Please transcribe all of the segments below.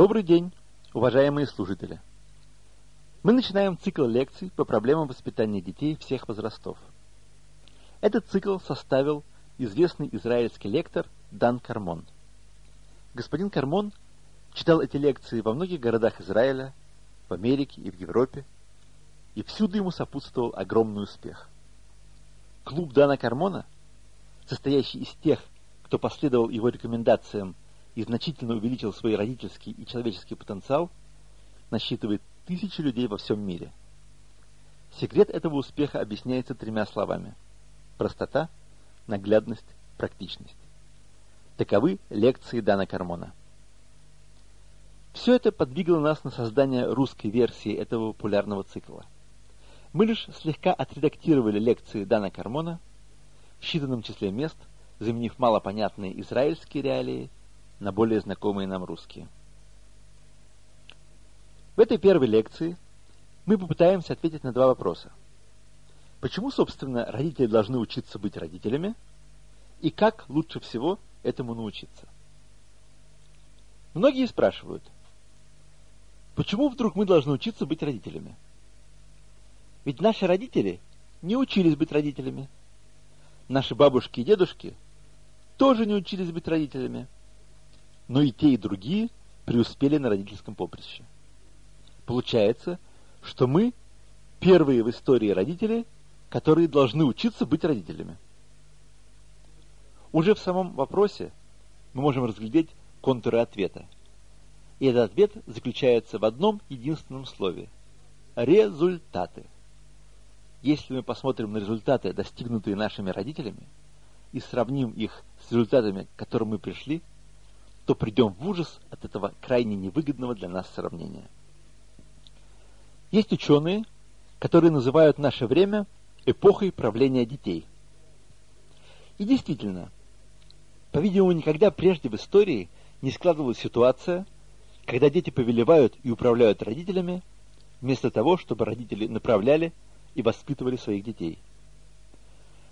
Добрый день, уважаемые служители! Мы начинаем цикл лекций по проблемам воспитания детей всех возрастов. Этот цикл составил известный израильский лектор Дан Кармон. Господин Кармон читал эти лекции во многих городах Израиля, в Америке и в Европе, и всюду ему сопутствовал огромный успех. Клуб Дана Кармона, состоящий из тех, кто последовал его рекомендациям и значительно увеличил свой родительский и человеческий потенциал, насчитывает тысячи людей во всем мире. Секрет этого успеха объясняется тремя словами. Простота, наглядность, практичность. Таковы лекции Дана Кармона. Все это подвигло нас на создание русской версии этого популярного цикла. Мы лишь слегка отредактировали лекции Дана Кармона в считанном числе мест, заменив малопонятные израильские реалии на более знакомые нам русские. В этой первой лекции мы попытаемся ответить на два вопроса. Почему, собственно, родители должны учиться быть родителями? И как лучше всего этому научиться? Многие спрашивают, почему вдруг мы должны учиться быть родителями? Ведь наши родители не учились быть родителями. Наши бабушки и дедушки тоже не учились быть родителями но и те, и другие преуспели на родительском поприще. Получается, что мы первые в истории родители, которые должны учиться быть родителями. Уже в самом вопросе мы можем разглядеть контуры ответа. И этот ответ заключается в одном единственном слове – результаты. Если мы посмотрим на результаты, достигнутые нашими родителями, и сравним их с результатами, к которым мы пришли – то придем в ужас от этого крайне невыгодного для нас сравнения. Есть ученые, которые называют наше время эпохой правления детей. И действительно, по-видимому, никогда прежде в истории не складывалась ситуация, когда дети повелевают и управляют родителями, вместо того, чтобы родители направляли и воспитывали своих детей.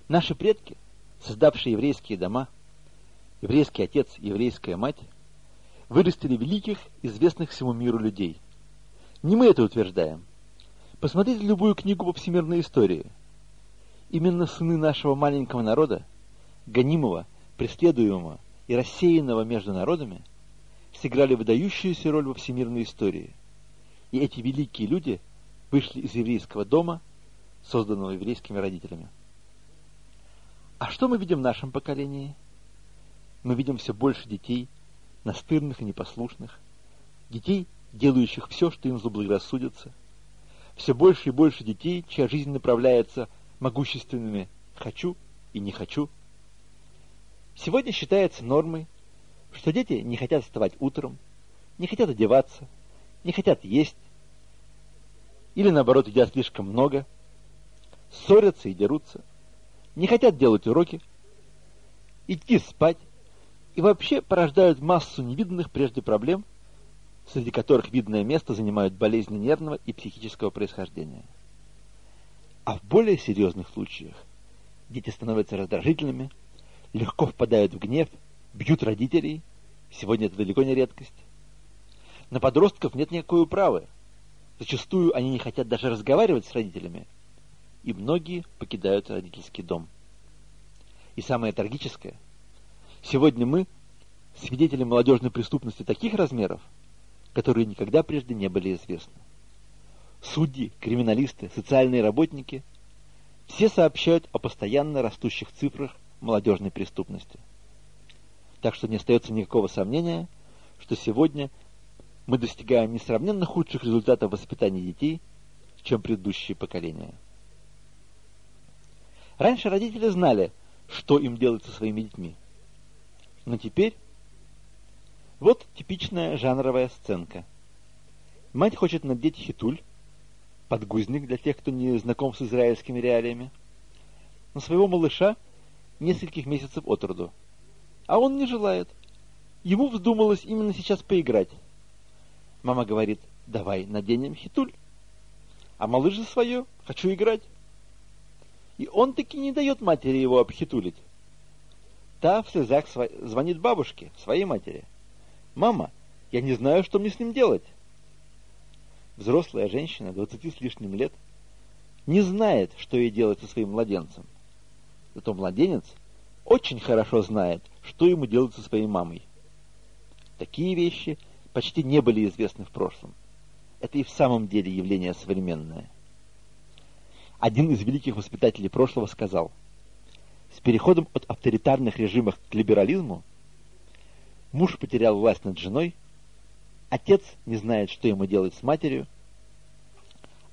Наши предки, создавшие еврейские дома, еврейский отец, еврейская мать, вырастили великих, известных всему миру людей. Не мы это утверждаем. Посмотрите любую книгу по всемирной истории. Именно сыны нашего маленького народа, гонимого, преследуемого и рассеянного между народами, сыграли выдающуюся роль во всемирной истории. И эти великие люди вышли из еврейского дома, созданного еврейскими родителями. А что мы видим в нашем поколении? Мы видим все больше детей, настырных и непослушных, детей, делающих все, что им заблагорассудится, все больше и больше детей, чья жизнь направляется могущественными «хочу» и «не хочу». Сегодня считается нормой, что дети не хотят вставать утром, не хотят одеваться, не хотят есть, или наоборот едят слишком много, ссорятся и дерутся, не хотят делать уроки, идти спать, и вообще порождают массу невиданных прежде проблем, среди которых видное место занимают болезни нервного и психического происхождения. А в более серьезных случаях дети становятся раздражительными, легко впадают в гнев, бьют родителей, сегодня это далеко не редкость. На подростков нет никакой управы. Зачастую они не хотят даже разговаривать с родителями, и многие покидают родительский дом. И самое трагическое – Сегодня мы свидетели молодежной преступности таких размеров, которые никогда прежде не были известны. Судьи, криминалисты, социальные работники – все сообщают о постоянно растущих цифрах молодежной преступности. Так что не остается никакого сомнения, что сегодня мы достигаем несравненно худших результатов воспитания детей, чем предыдущие поколения. Раньше родители знали, что им делать со своими детьми – но теперь... Вот типичная жанровая сценка. Мать хочет надеть хитуль, подгузник для тех, кто не знаком с израильскими реалиями, на своего малыша нескольких месяцев от роду. А он не желает. Ему вздумалось именно сейчас поиграть. Мама говорит, давай наденем хитуль. А малыш за свое, хочу играть. И он таки не дает матери его обхитулить. Та в слезах звонит бабушке, своей матери. «Мама, Я не знаю, что мне с ним делать. Взрослая женщина, двадцати с лишним лет, не знает, что ей делать со своим младенцем. Зато младенец очень хорошо знает, что ему делать со своей мамой. Такие вещи почти не были известны в прошлом. Это и в самом деле явление современное. Один из великих воспитателей прошлого сказал, с переходом от авторитарных режимов к либерализму муж потерял власть над женой, отец не знает, что ему делать с матерью,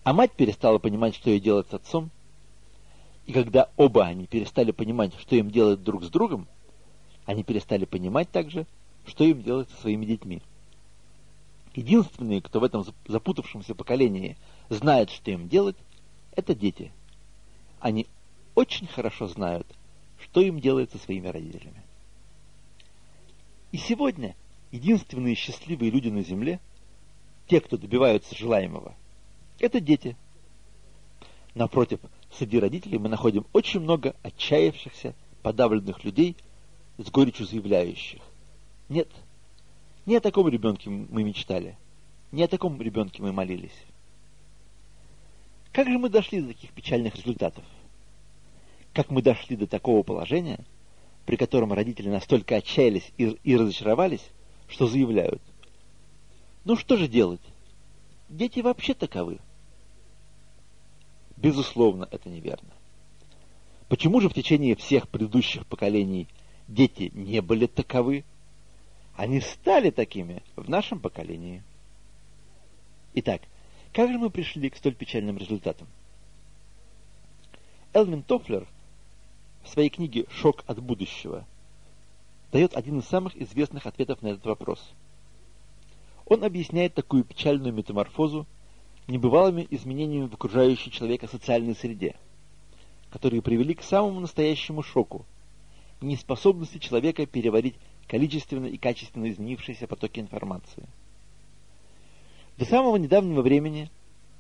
а мать перестала понимать, что ей делать с отцом, и когда оба они перестали понимать, что им делать друг с другом, они перестали понимать также, что им делать со своими детьми. Единственные, кто в этом запутавшемся поколении знает, что им делать, это дети. Они очень хорошо знают, что им делать со своими родителями. И сегодня единственные счастливые люди на земле, те, кто добиваются желаемого, это дети. Напротив, среди родителей мы находим очень много отчаявшихся, подавленных людей, с горечью заявляющих. Нет, не о таком ребенке мы мечтали, не о таком ребенке мы молились. Как же мы дошли до таких печальных результатов? Как мы дошли до такого положения, при котором родители настолько отчаялись и, и разочаровались, что заявляют, ну что же делать? Дети вообще таковы. Безусловно, это неверно. Почему же в течение всех предыдущих поколений дети не были таковы? Они стали такими в нашем поколении. Итак, как же мы пришли к столь печальным результатам? Элвин Тофлер в своей книге «Шок от будущего» дает один из самых известных ответов на этот вопрос. Он объясняет такую печальную метаморфозу небывалыми изменениями в окружающей человека социальной среде, которые привели к самому настоящему шоку, неспособности человека переварить количественно и качественно изменившиеся потоки информации. До самого недавнего времени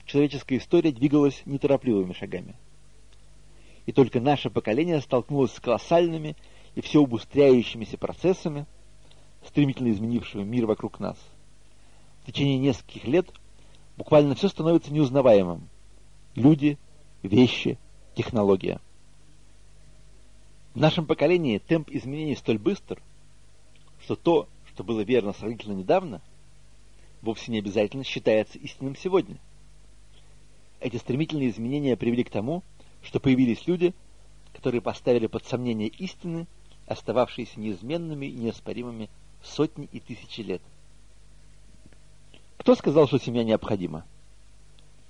человеческая история двигалась неторопливыми шагами. И только наше поколение столкнулось с колоссальными и все убыстряющимися процессами, стремительно изменившими мир вокруг нас. В течение нескольких лет – буквально все становится неузнаваемым. Люди, вещи, технология. В нашем поколении темп изменений столь быстр, что то, что было верно сравнительно недавно, вовсе не обязательно считается истинным сегодня. Эти стремительные изменения привели к тому, что появились люди, которые поставили под сомнение истины, остававшиеся неизменными и неоспоримыми сотни и тысячи лет – кто сказал, что семья необходима?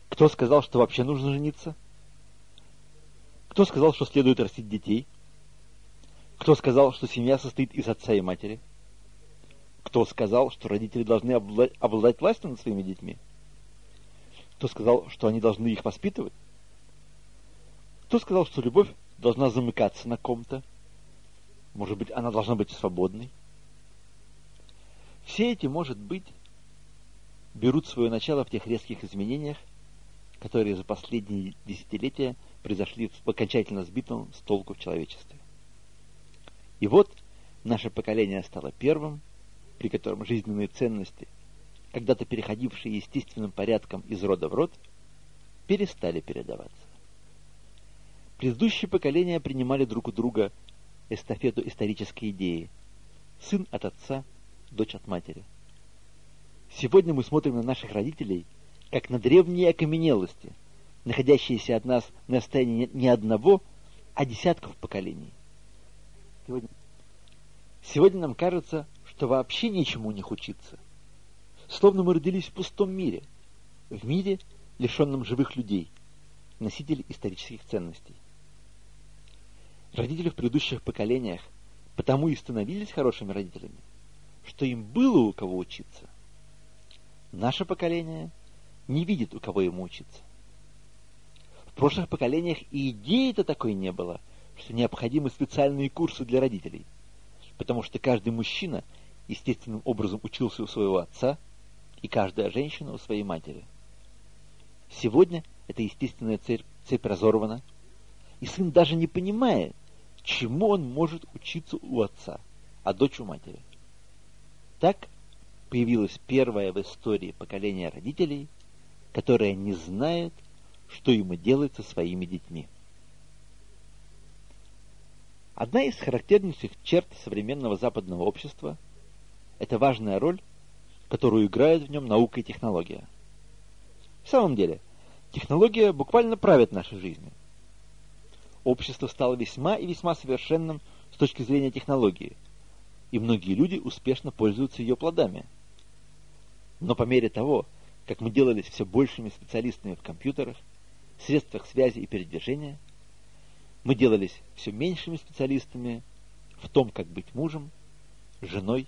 Кто сказал, что вообще нужно жениться? Кто сказал, что следует растить детей? Кто сказал, что семья состоит из отца и матери? Кто сказал, что родители должны обладать властью над своими детьми? Кто сказал, что они должны их воспитывать? Кто сказал, что любовь должна замыкаться на ком-то? Может быть, она должна быть свободной? Все эти, может быть, берут свое начало в тех резких изменениях, которые за последние десятилетия произошли в окончательно сбитом с толку в человечестве. И вот наше поколение стало первым, при котором жизненные ценности, когда-то переходившие естественным порядком из рода в род, перестали передаваться. Предыдущие поколения принимали друг у друга эстафету исторической идеи. Сын от отца, дочь от матери – Сегодня мы смотрим на наших родителей, как на древние окаменелости, находящиеся от нас на расстоянии не одного, а десятков поколений. Сегодня, сегодня нам кажется, что вообще ничему не учиться. Словно мы родились в пустом мире, в мире, лишенном живых людей, носителей исторических ценностей. Родители в предыдущих поколениях потому и становились хорошими родителями, что им было у кого учиться. Наше поколение не видит, у кого ему учиться. В прошлых поколениях и идеи-то такой не было, что необходимы специальные курсы для родителей, потому что каждый мужчина естественным образом учился у своего отца, и каждая женщина у своей матери. Сегодня эта естественная цепь, цепь разорвана, и сын даже не понимает, чему он может учиться у отца, а дочь у матери. Так появилось первое в истории поколение родителей, которое не знает, что ему делать со своими детьми. Одна из характернейших черт современного западного общества – это важная роль, которую играют в нем наука и технология. В самом деле, технология буквально правит нашей жизнью. Общество стало весьма и весьма совершенным с точки зрения технологии, и многие люди успешно пользуются ее плодами. Но по мере того, как мы делались все большими специалистами в компьютерах, средствах связи и передвижения, мы делались все меньшими специалистами в том, как быть мужем, женой,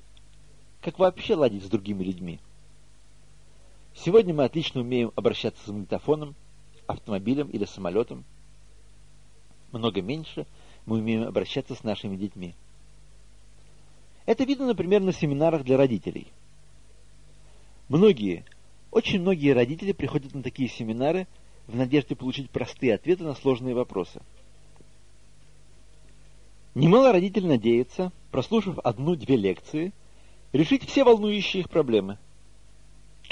как вообще ладить с другими людьми. Сегодня мы отлично умеем обращаться с магнитофоном, автомобилем или самолетом. Много меньше мы умеем обращаться с нашими детьми. Это видно, например, на семинарах для родителей. Многие, очень многие родители приходят на такие семинары в надежде получить простые ответы на сложные вопросы – Немало родителей надеется, прослушав одну-две лекции, решить все волнующие их проблемы.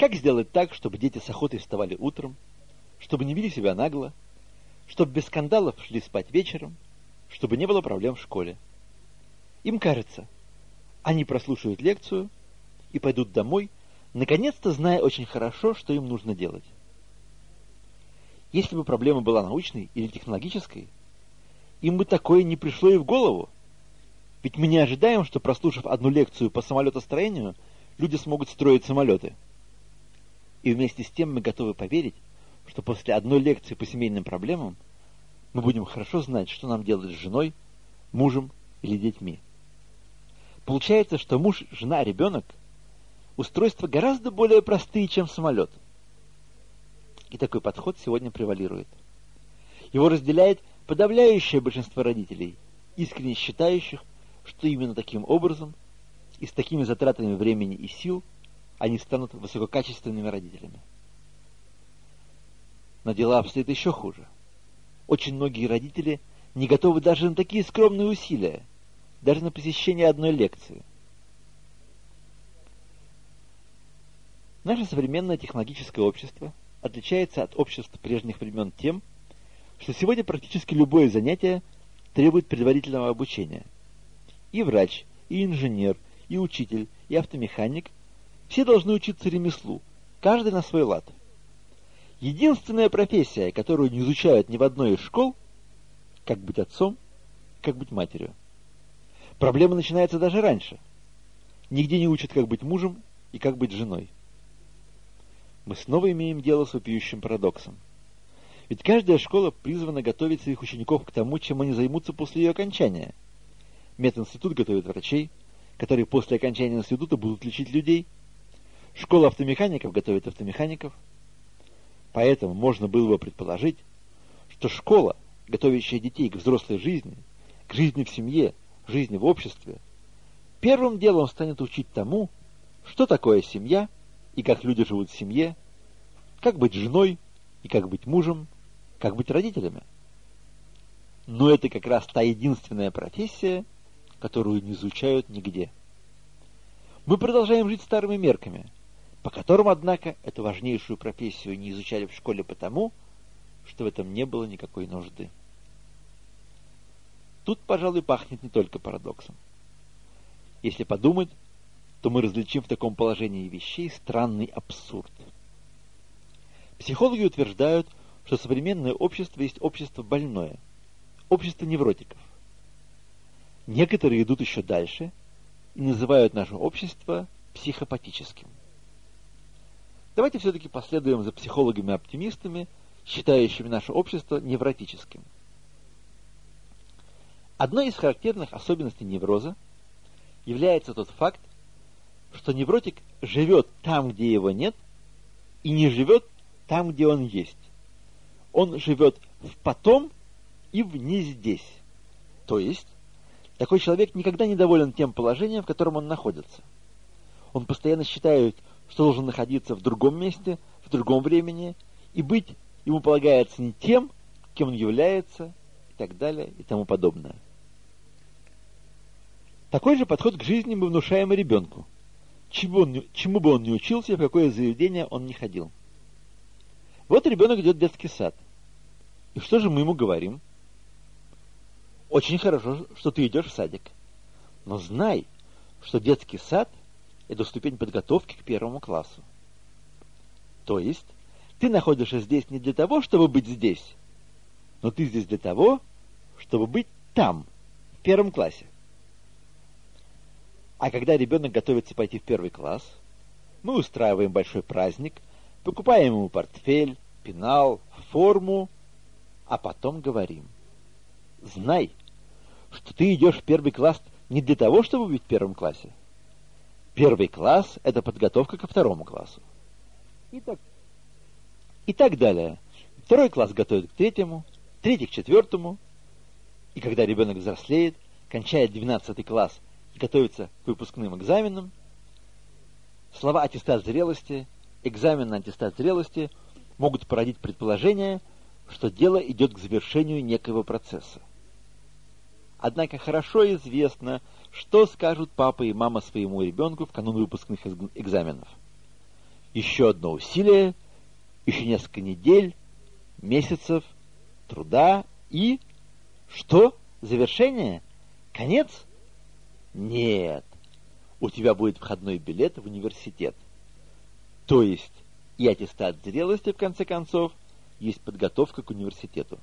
Как сделать так, чтобы дети с охотой вставали утром, чтобы не вели себя нагло, чтобы без скандалов шли спать вечером, чтобы не было проблем в школе. Им кажется, они прослушают лекцию и пойдут домой, наконец-то зная очень хорошо, что им нужно делать. Если бы проблема была научной или технологической, им бы такое не пришло и в голову. Ведь мы не ожидаем, что прослушав одну лекцию по самолетостроению, люди смогут строить самолеты. И вместе с тем мы готовы поверить, что после одной лекции по семейным проблемам мы будем хорошо знать, что нам делать с женой, мужем или детьми. Получается, что муж, жена, ребенок – устройства гораздо более простые, чем самолет. И такой подход сегодня превалирует. Его разделяет подавляющее большинство родителей, искренне считающих, что именно таким образом и с такими затратами времени и сил они станут высококачественными родителями. Но дела обстоят еще хуже. Очень многие родители не готовы даже на такие скромные усилия, даже на посещение одной лекции. Наше современное технологическое общество отличается от обществ прежних времен тем, что сегодня практически любое занятие требует предварительного обучения. И врач, и инженер, и учитель, и автомеханик все должны учиться ремеслу, каждый на свой лад. Единственная профессия, которую не изучают ни в одной из школ, как быть отцом, как быть матерью. Проблема начинается даже раньше. Нигде не учат, как быть мужем и как быть женой. Мы снова имеем дело с вопиющим парадоксом. Ведь каждая школа призвана готовить своих учеников к тому, чем они займутся после ее окончания. Мединститут готовит врачей, которые после окончания института будут лечить людей. Школа автомехаников готовит автомехаников. Поэтому можно было бы предположить, что школа, готовящая детей к взрослой жизни, к жизни в семье, жизни в обществе, первым делом станет учить тому, что такое семья и как люди живут в семье, как быть женой и как быть мужем, как быть родителями. Но это как раз та единственная профессия, которую не изучают нигде. Мы продолжаем жить старыми мерками, по которым, однако, эту важнейшую профессию не изучали в школе потому, что в этом не было никакой нужды. Тут, пожалуй, пахнет не только парадоксом. Если подумать, то мы различим в таком положении вещей странный абсурд. Психологи утверждают, что современное общество есть общество больное, общество невротиков. Некоторые идут еще дальше и называют наше общество психопатическим. Давайте все-таки последуем за психологами-оптимистами, считающими наше общество невротическим. Одной из характерных особенностей невроза является тот факт, что невротик живет там, где его нет, и не живет там, где он есть он живет в потом и в не здесь. То есть, такой человек никогда не доволен тем положением, в котором он находится. Он постоянно считает, что должен находиться в другом месте, в другом времени, и быть ему полагается не тем, кем он является, и так далее, и тому подобное. Такой же подход к жизни мы внушаем и ребенку. чему, он, чему бы он ни учился, в какое заведение он не ходил. Вот ребенок идет в детский сад. И что же мы ему говорим? Очень хорошо, что ты идешь в садик. Но знай, что детский сад – это ступень подготовки к первому классу. То есть, ты находишься здесь не для того, чтобы быть здесь, но ты здесь для того, чтобы быть там, в первом классе. А когда ребенок готовится пойти в первый класс, мы устраиваем большой праздник, покупаем ему портфель, пенал, форму, а потом говорим. Знай, что ты идешь в первый класс не для того, чтобы быть в первом классе. Первый класс – это подготовка ко второму классу. И так, и так далее. Второй класс готовит к третьему, третий к четвертому. И когда ребенок взрослеет, кончает 12 класс и готовится к выпускным экзаменам, слова аттестат зрелости, экзамен на аттестат зрелости могут породить предположение, что дело идет к завершению некоего процесса. Однако хорошо известно, что скажут папа и мама своему ребенку в канун выпускных экзаменов. Еще одно усилие, еще несколько недель, месяцев, труда и... Что? Завершение? Конец? Нет. У тебя будет входной билет в университет. То есть и аттестат зрелости, в конце концов, есть подготовка к университету.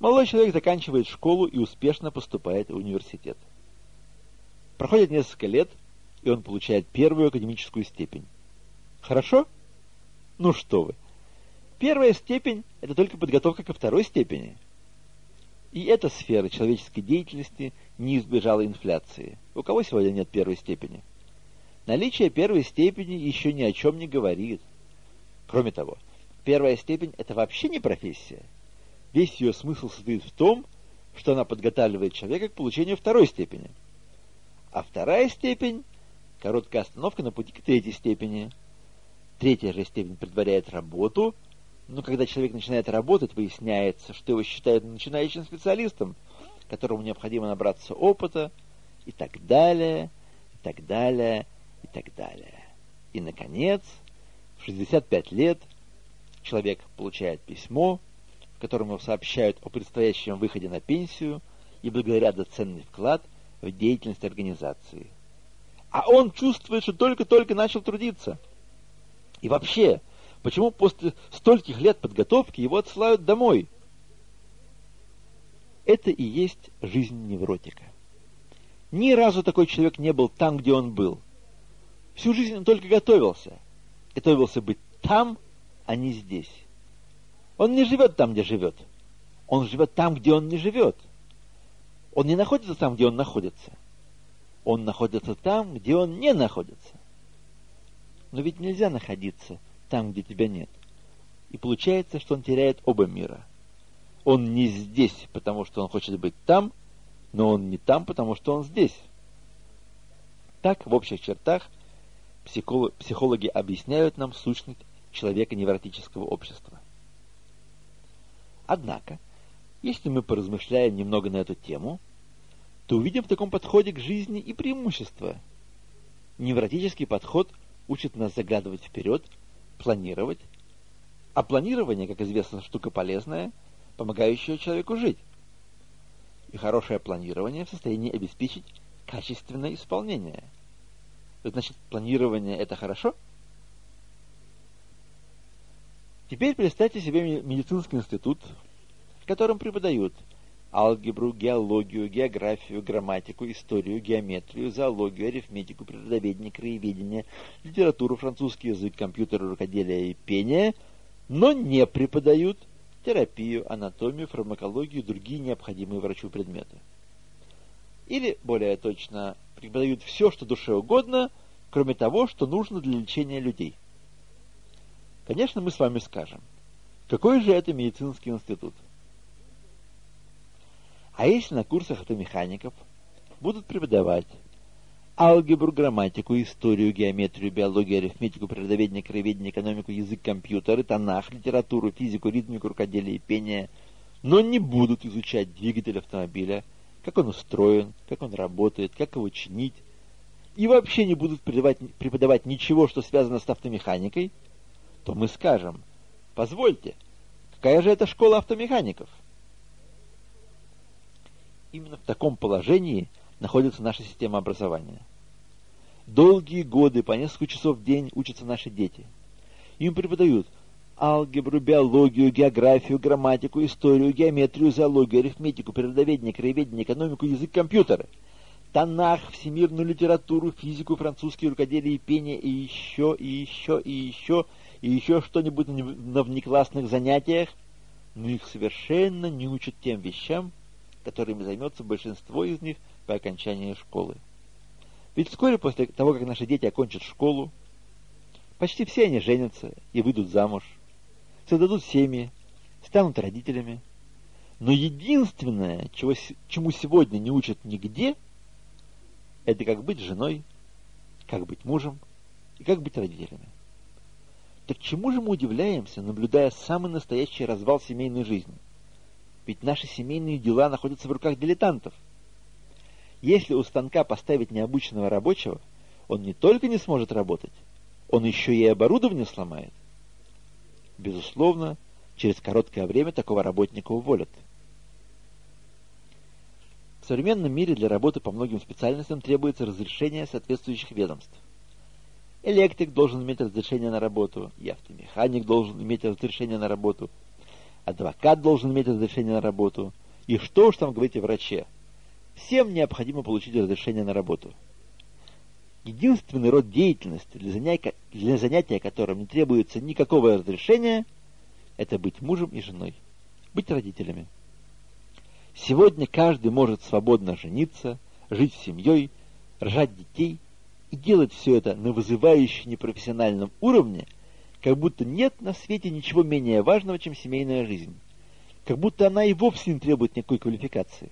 Молодой человек заканчивает школу и успешно поступает в университет. Проходит несколько лет, и он получает первую академическую степень. Хорошо? Ну что вы. Первая степень – это только подготовка ко второй степени. И эта сфера человеческой деятельности не избежала инфляции. У кого сегодня нет первой степени? Наличие первой степени еще ни о чем не говорит. Кроме того, первая степень – это вообще не профессия – Весь ее смысл состоит в том, что она подготавливает человека к получению второй степени. А вторая степень – короткая остановка на пути к третьей степени. Третья же степень предваряет работу, но когда человек начинает работать, выясняется, что его считают начинающим специалистом, которому необходимо набраться опыта, и так далее, и так далее, и так далее. И, наконец, в 65 лет человек получает письмо, которому сообщают о предстоящем выходе на пенсию и благодарят за ценный вклад в деятельность организации. А он чувствует, что только-только начал трудиться. И вообще, почему после стольких лет подготовки его отсылают домой? Это и есть жизнь невротика. Ни разу такой человек не был там, где он был. Всю жизнь он только готовился. Готовился быть там, а не здесь. Он не живет там, где живет. Он живет там, где он не живет. Он не находится там, где он находится. Он находится там, где он не находится. Но ведь нельзя находиться там, где тебя нет. И получается, что он теряет оба мира. Он не здесь, потому что он хочет быть там, но он не там, потому что он здесь. Так, в общих чертах, психологи объясняют нам сущность человека невротического общества. Однако, если мы поразмышляем немного на эту тему, то увидим в таком подходе к жизни и преимущества. Невротический подход учит нас заглядывать вперед, планировать, а планирование, как известно, штука полезная, помогающая человеку жить. И хорошее планирование в состоянии обеспечить качественное исполнение. Значит, планирование – это хорошо – Теперь представьте себе медицинский институт, в котором преподают алгебру, геологию, географию, грамматику, историю, геометрию, зоологию, арифметику, природоведение, краеведение, литературу, французский язык, компьютер, рукоделие и пение, но не преподают терапию, анатомию, фармакологию и другие необходимые врачу предметы. Или, более точно, преподают все, что душе угодно, кроме того, что нужно для лечения людей – Конечно, мы с вами скажем, какой же это медицинский институт? А если на курсах автомехаников будут преподавать алгебру, грамматику, историю, геометрию, биологию, арифметику, природоведение, краеведение, экономику, язык, компьютеры, тонах, литературу, физику, ритмику, рукоделие и пение, но не будут изучать двигатель автомобиля, как он устроен, как он работает, как его чинить, и вообще не будут преподавать, преподавать ничего, что связано с автомеханикой, то мы скажем, позвольте, какая же это школа автомехаников? Именно в таком положении находится наша система образования. Долгие годы, по несколько часов в день учатся наши дети. Им преподают алгебру, биологию, географию, грамматику, историю, геометрию, зоологию, арифметику, природоведение, краеведение, экономику, язык компьютера, Танах, всемирную литературу, физику, французский, рукоделие, пение и еще, и еще, и еще, и еще что-нибудь на внеклассных занятиях, но их совершенно не учат тем вещам, которыми займется большинство из них по окончании школы. Ведь вскоре после того, как наши дети окончат школу, почти все они женятся и выйдут замуж, создадут семьи, станут родителями. Но единственное, чего, чему сегодня не учат нигде, это как быть женой, как быть мужем и как быть родителями. Так чему же мы удивляемся, наблюдая самый настоящий развал семейной жизни? Ведь наши семейные дела находятся в руках дилетантов. Если у станка поставить необученного рабочего, он не только не сможет работать, он еще и оборудование сломает. Безусловно, через короткое время такого работника уволят. В современном мире для работы по многим специальностям требуется разрешение соответствующих ведомств. Электрик должен иметь разрешение на работу, и автомеханик должен иметь разрешение на работу, адвокат должен иметь разрешение на работу, и что уж там говорить о враче. Всем необходимо получить разрешение на работу. Единственный род деятельности, для занятия, для занятия которым не требуется никакого разрешения, это быть мужем и женой, быть родителями. Сегодня каждый может свободно жениться, жить с семьей, рожать детей и делать все это на вызывающем непрофессиональном уровне, как будто нет на свете ничего менее важного, чем семейная жизнь, как будто она и вовсе не требует никакой квалификации.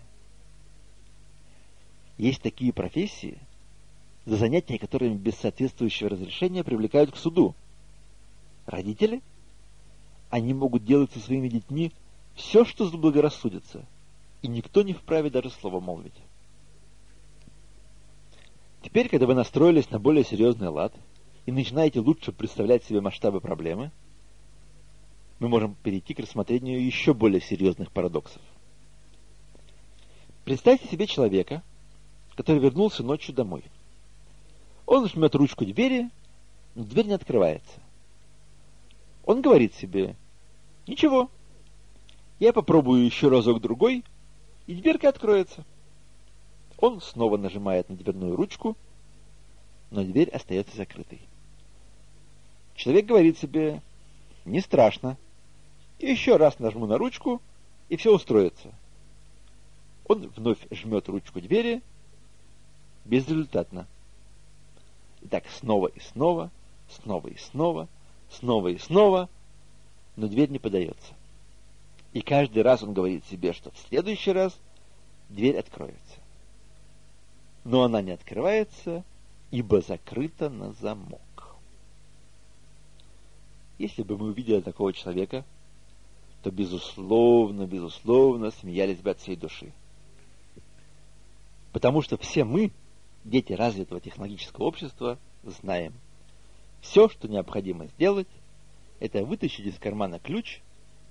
Есть такие профессии, за занятия которыми без соответствующего разрешения привлекают к суду. Родители? Они могут делать со своими детьми все, что заблагорассудится, и никто не вправе даже слова молвить. Теперь, когда вы настроились на более серьезный лад и начинаете лучше представлять себе масштабы проблемы, мы можем перейти к рассмотрению еще более серьезных парадоксов. Представьте себе человека, который вернулся ночью домой – он жмет ручку двери, но дверь не открывается. Он говорит себе, ничего, я попробую еще разок-другой, и дверка откроется. Он снова нажимает на дверную ручку, но дверь остается закрытой. Человек говорит себе, не страшно, еще раз нажму на ручку, и все устроится. Он вновь жмет ручку двери, безрезультатно. И так снова и снова, снова и снова, снова и снова, но дверь не подается. И каждый раз он говорит себе, что в следующий раз дверь откроется. Но она не открывается, ибо закрыта на замок. Если бы мы увидели такого человека, то, безусловно, безусловно, смеялись бы от всей души. Потому что все мы — дети развитого технологического общества, знаем. Все, что необходимо сделать, это вытащить из кармана ключ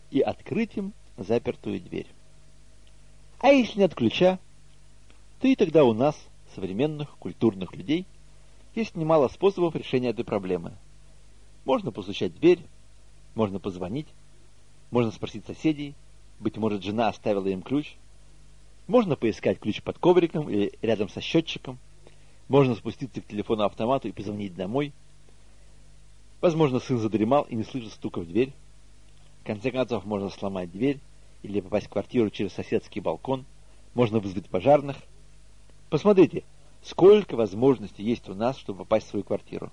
и открыть им запертую дверь. А если нет ключа, то и тогда у нас, современных культурных людей, есть немало способов решения этой проблемы. Можно постучать в дверь, можно позвонить, можно спросить соседей, быть может, жена оставила им ключ, можно поискать ключ под ковриком или рядом со счетчиком – можно спуститься к телефону-автомату и позвонить домой. Возможно, сын задремал и не слышит стука в дверь. В конце концов, можно сломать дверь или попасть в квартиру через соседский балкон. Можно вызвать пожарных. Посмотрите, сколько возможностей есть у нас, чтобы попасть в свою квартиру.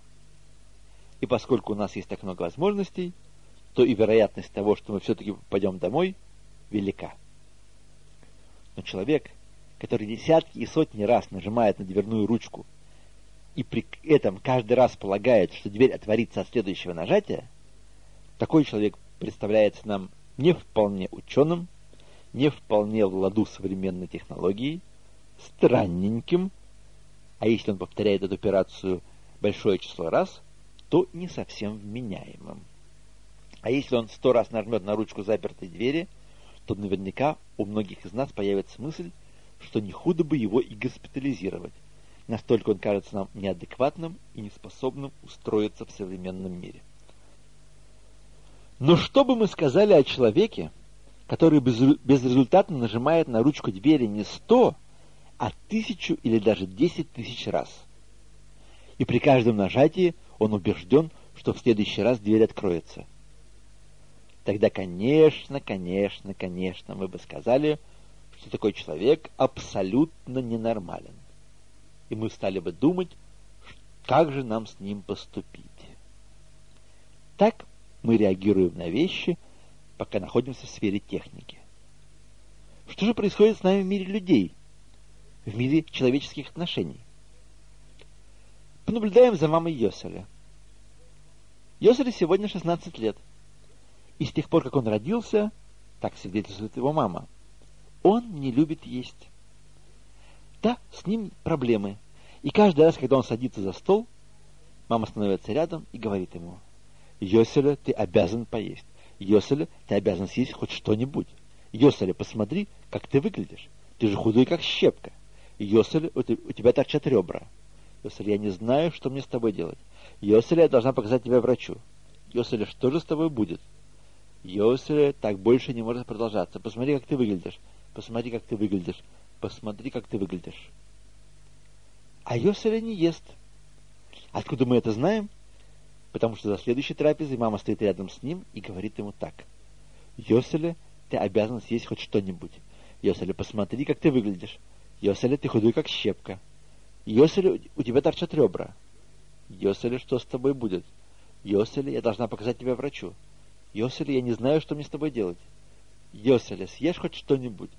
И поскольку у нас есть так много возможностей, то и вероятность того, что мы все-таки попадем домой, велика. Но человек – который десятки и сотни раз нажимает на дверную ручку и при этом каждый раз полагает, что дверь отворится от следующего нажатия, такой человек представляется нам не вполне ученым, не вполне в ладу современной технологии, странненьким, а если он повторяет эту операцию большое число раз, то не совсем вменяемым. А если он сто раз нажмет на ручку запертой двери, то наверняка у многих из нас появится мысль, что не худо бы его и госпитализировать. Настолько он кажется нам неадекватным и неспособным устроиться в современном мире. Но что бы мы сказали о человеке, который безрезультатно нажимает на ручку двери не сто, а тысячу или даже десять тысяч раз? И при каждом нажатии он убежден, что в следующий раз дверь откроется. Тогда, конечно, конечно, конечно, мы бы сказали – что такой человек абсолютно ненормален. И мы стали бы думать, как же нам с ним поступить. Так мы реагируем на вещи, пока находимся в сфере техники. Что же происходит с нами в мире людей, в мире человеческих отношений? Понаблюдаем за мамой Йоселя. Йоселю сегодня 16 лет. И с тех пор, как он родился, так свидетельствует его мама – он не любит есть. Да, с ним проблемы. И каждый раз, когда он садится за стол, мама становится рядом и говорит ему, «Йоселя, ты обязан поесть. Йоселя, ты обязан съесть хоть что-нибудь. Йоселя, посмотри, как ты выглядишь. Ты же худой, как щепка. Йоселя, у тебя торчат ребра. Йоселя, я не знаю, что мне с тобой делать. Йоселя, я должна показать тебя врачу. Йоселя, что же с тобой будет? Йоселя, так больше не может продолжаться. Посмотри, как ты выглядишь. Посмотри, как ты выглядишь. Посмотри, как ты выглядишь. А Йоселя не ест. Откуда мы это знаем? Потому что за следующей трапезой мама стоит рядом с ним и говорит ему так. Йоселя, ты обязан съесть хоть что-нибудь. Йоселя, посмотри, как ты выглядишь. Йоселя, ты худой, как щепка. Йоселя, у тебя торчат ребра. Йоселя, что с тобой будет? Йоселя, я должна показать тебя врачу. Йоселя, я не знаю, что мне с тобой делать. Йоселя, съешь хоть что-нибудь.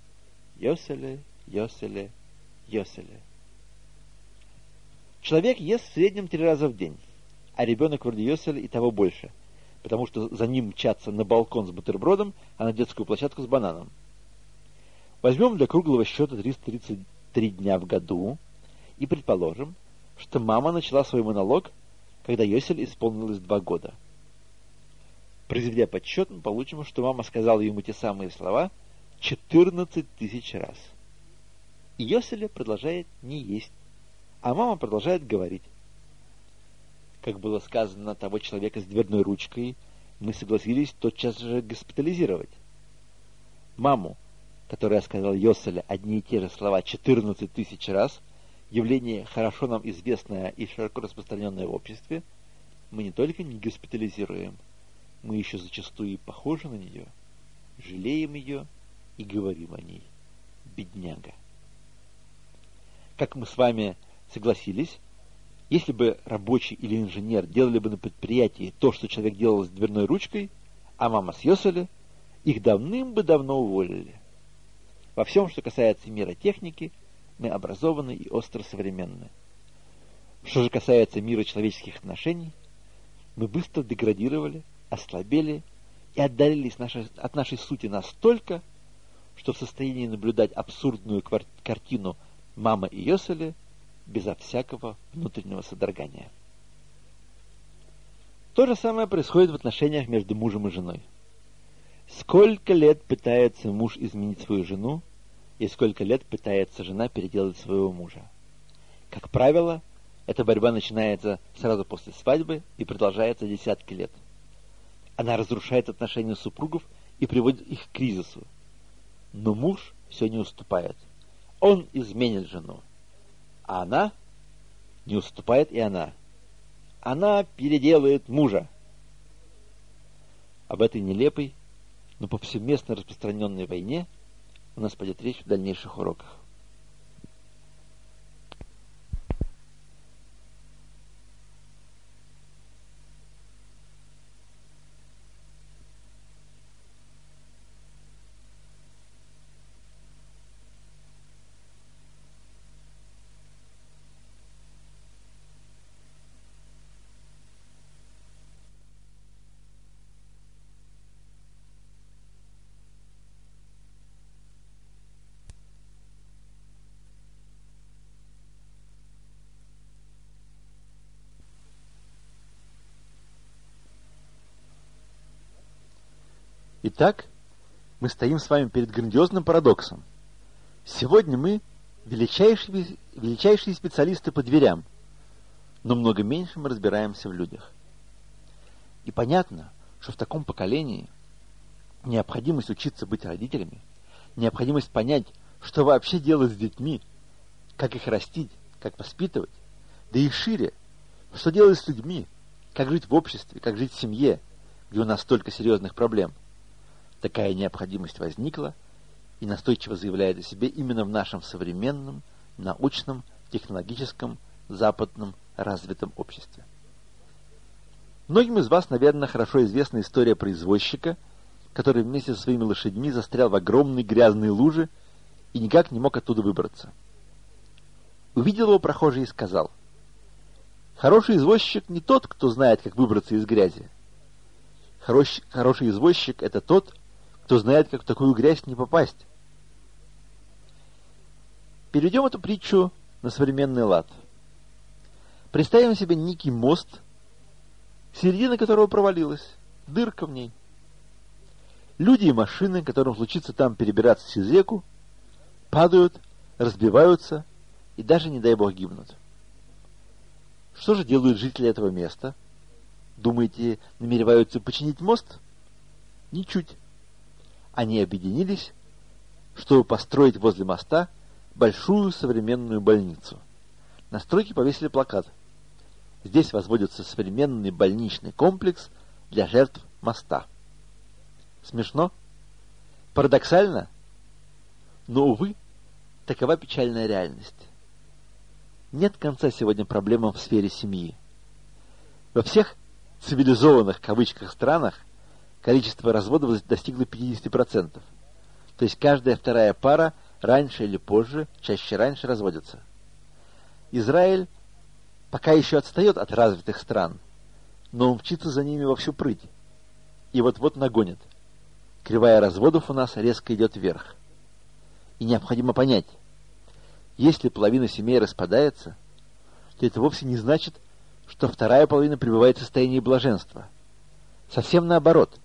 Йоселе, Йоселе, Йоселе. Человек ест в среднем три раза в день, а ребенок вроде Йоселя и того больше, потому что за ним мчатся на балкон с бутербродом, а на детскую площадку с бананом. Возьмем для круглого счета 333 дня в году и предположим, что мама начала свой монолог, когда Йосель исполнилось два года. Произведя подсчет, мы получим, что мама сказала ему те самые слова – 14 тысяч раз. И Йоселя продолжает не есть, а мама продолжает говорить. Как было сказано того человека с дверной ручкой, мы согласились тотчас же госпитализировать. Маму, которая сказала Йоселя одни и те же слова 14 тысяч раз, явление хорошо нам известное и широко распространенное в обществе, мы не только не госпитализируем, мы еще зачастую и похожи на нее, жалеем ее и говорим о ней. Бедняга. Как мы с вами согласились, если бы рабочий или инженер делали бы на предприятии то, что человек делал с дверной ручкой, а мама с Йоселя, их давным бы давно уволили. Во всем, что касается мира техники, мы образованы и остро современны. Что же касается мира человеческих отношений, мы быстро деградировали, ослабели и отдалились от нашей сути настолько, что в состоянии наблюдать абсурдную картину мама и Йоселя безо всякого внутреннего содрогания. То же самое происходит в отношениях между мужем и женой. Сколько лет пытается муж изменить свою жену, и сколько лет пытается жена переделать своего мужа. Как правило, эта борьба начинается сразу после свадьбы и продолжается десятки лет. Она разрушает отношения супругов и приводит их к кризису, но муж все не уступает. Он изменит жену. А она не уступает и она. Она переделает мужа. Об этой нелепой, но повсеместно распространенной войне у нас пойдет речь в дальнейших уроках. Итак, мы стоим с вами перед грандиозным парадоксом. Сегодня мы величайшие, величайшие специалисты по дверям, но много меньше мы разбираемся в людях. И понятно, что в таком поколении необходимость учиться быть родителями, необходимость понять, что вообще делать с детьми, как их растить, как воспитывать, да и шире, что делать с людьми, как жить в обществе, как жить в семье, где у нас столько серьезных проблем. Такая необходимость возникла и настойчиво заявляет о себе именно в нашем современном, научном, технологическом, западном, развитом обществе. Многим из вас, наверное, хорошо известна история про извозчика, который вместе со своими лошадьми застрял в огромной грязной луже и никак не мог оттуда выбраться. Увидел его прохожий и сказал, «Хороший извозчик не тот, кто знает, как выбраться из грязи. Хорош, хороший извозчик — это тот, кто знает, как в такую грязь не попасть». Перейдем эту притчу на современный лад. Представим себе некий мост, середина которого провалилась, дырка в ней. Люди и машины, которым случится там перебираться через реку, падают, разбиваются и даже, не дай бог, гибнут. Что же делают жители этого места? Думаете, намереваются починить мост? Ничуть. Они объединились, чтобы построить возле моста большую современную больницу. На стройке повесили плакат. Здесь возводится современный больничный комплекс для жертв моста. Смешно? Парадоксально? Но, увы, такова печальная реальность. Нет конца сегодня проблемам в сфере семьи. Во всех цивилизованных кавычках странах количество разводов достигло 50%. То есть каждая вторая пара раньше или позже, чаще раньше разводится. Израиль пока еще отстает от развитых стран, но он мчится за ними во всю прыть. И вот-вот нагонит. Кривая разводов у нас резко идет вверх. И необходимо понять, если половина семей распадается, то это вовсе не значит, что вторая половина пребывает в состоянии блаженства. Совсем наоборот.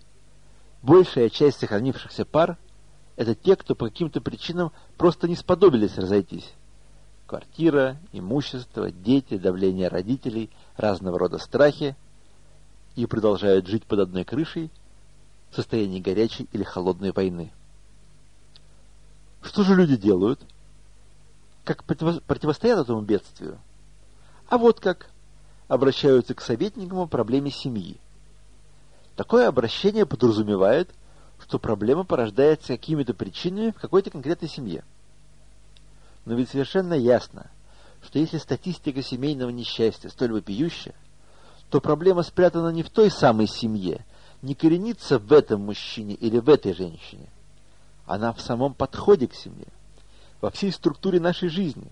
Большая часть сохранившихся пар – это те, кто по каким-то причинам просто не сподобились разойтись. Квартира, имущество, дети, давление родителей, разного рода страхи и продолжают жить под одной крышей в состоянии горячей или холодной войны. Что же люди делают – как противостоят этому бедствию. А вот как обращаются к советникам о проблеме семьи. Такое обращение подразумевает, что проблема порождается какими-то причинами в какой-то конкретной семье. Но ведь совершенно ясно, что если статистика семейного несчастья столь вопиющая, то проблема спрятана не в той самой семье, не коренится в этом мужчине или в этой женщине. Она в самом подходе к семье во всей структуре нашей жизни.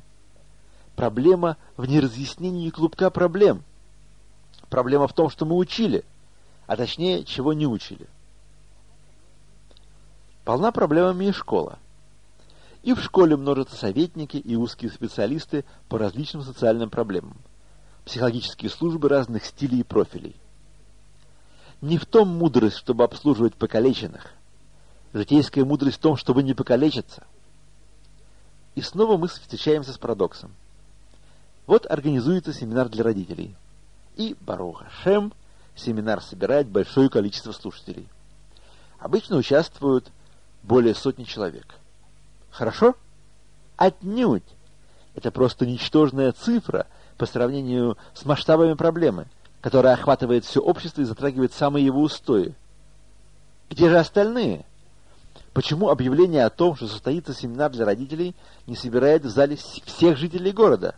Проблема в неразъяснении клубка проблем. Проблема в том, что мы учили, а точнее, чего не учили. Полна проблемами и школа. И в школе множатся советники и узкие специалисты по различным социальным проблемам. Психологические службы разных стилей и профилей. Не в том мудрость, чтобы обслуживать покалеченных. Житейская мудрость в том, чтобы не покалечиться – и снова мы встречаемся с парадоксом. Вот организуется семинар для родителей. И, Баруха Шем, семинар собирает большое количество слушателей. Обычно участвуют более сотни человек. Хорошо? Отнюдь! Это просто ничтожная цифра по сравнению с масштабами проблемы, которая охватывает все общество и затрагивает самые его устои. Где же остальные? Почему объявление о том, что состоится семинар для родителей, не собирает в зале всех жителей города?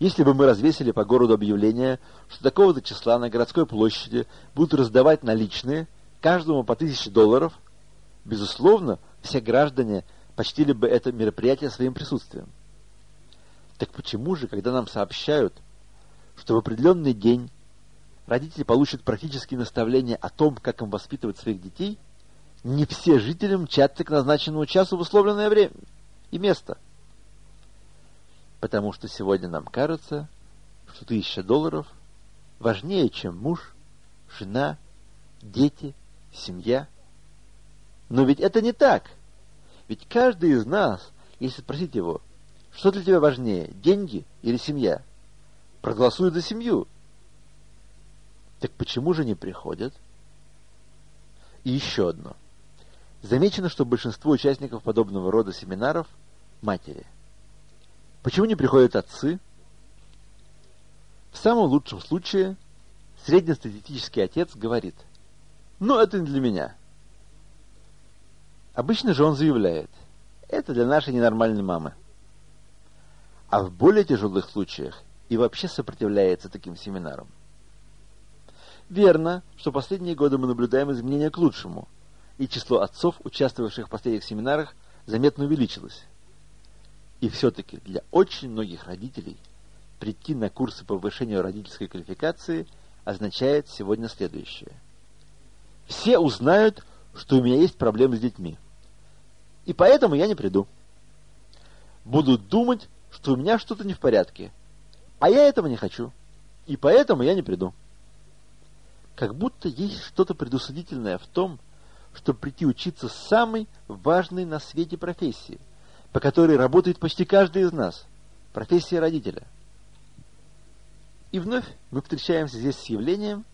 Если бы мы развесили по городу объявление, что такого-то числа на городской площади будут раздавать наличные, каждому по тысяче долларов, безусловно, все граждане почтили бы это мероприятие своим присутствием. Так почему же, когда нам сообщают, что в определенный день родители получат практические наставления о том, как им воспитывать своих детей – не все жители мчатся к назначенному часу в условленное время и место. Потому что сегодня нам кажется, что тысяча долларов важнее, чем муж, жена, дети, семья Но ведь это не так. Ведь каждый из нас, если спросить его, что для тебя важнее, деньги или семья, проголосует за семью. Так почему же не приходят? И еще одно. Замечено, что большинство участников подобного рода семинаров – матери. Почему не приходят отцы? В самом лучшем случае среднестатистический отец говорит, ну это не для меня. Обычно же он заявляет, это для нашей ненормальной мамы. А в более тяжелых случаях и вообще сопротивляется таким семинарам. Верно, что последние годы мы наблюдаем изменения к лучшему, и число отцов, участвовавших в последних семинарах, заметно увеличилось. И все-таки для очень многих родителей прийти на курсы по повышению родительской квалификации означает сегодня следующее. Все узнают, что у меня есть проблемы с детьми. И поэтому я не приду. Будут думать, что у меня что-то не в порядке. А я этого не хочу. И поэтому я не приду. Как будто есть что-то предусудительное в том, чтобы прийти учиться самой важной на свете профессии, по которой работает почти каждый из нас – профессия родителя. И вновь мы встречаемся здесь с явлением,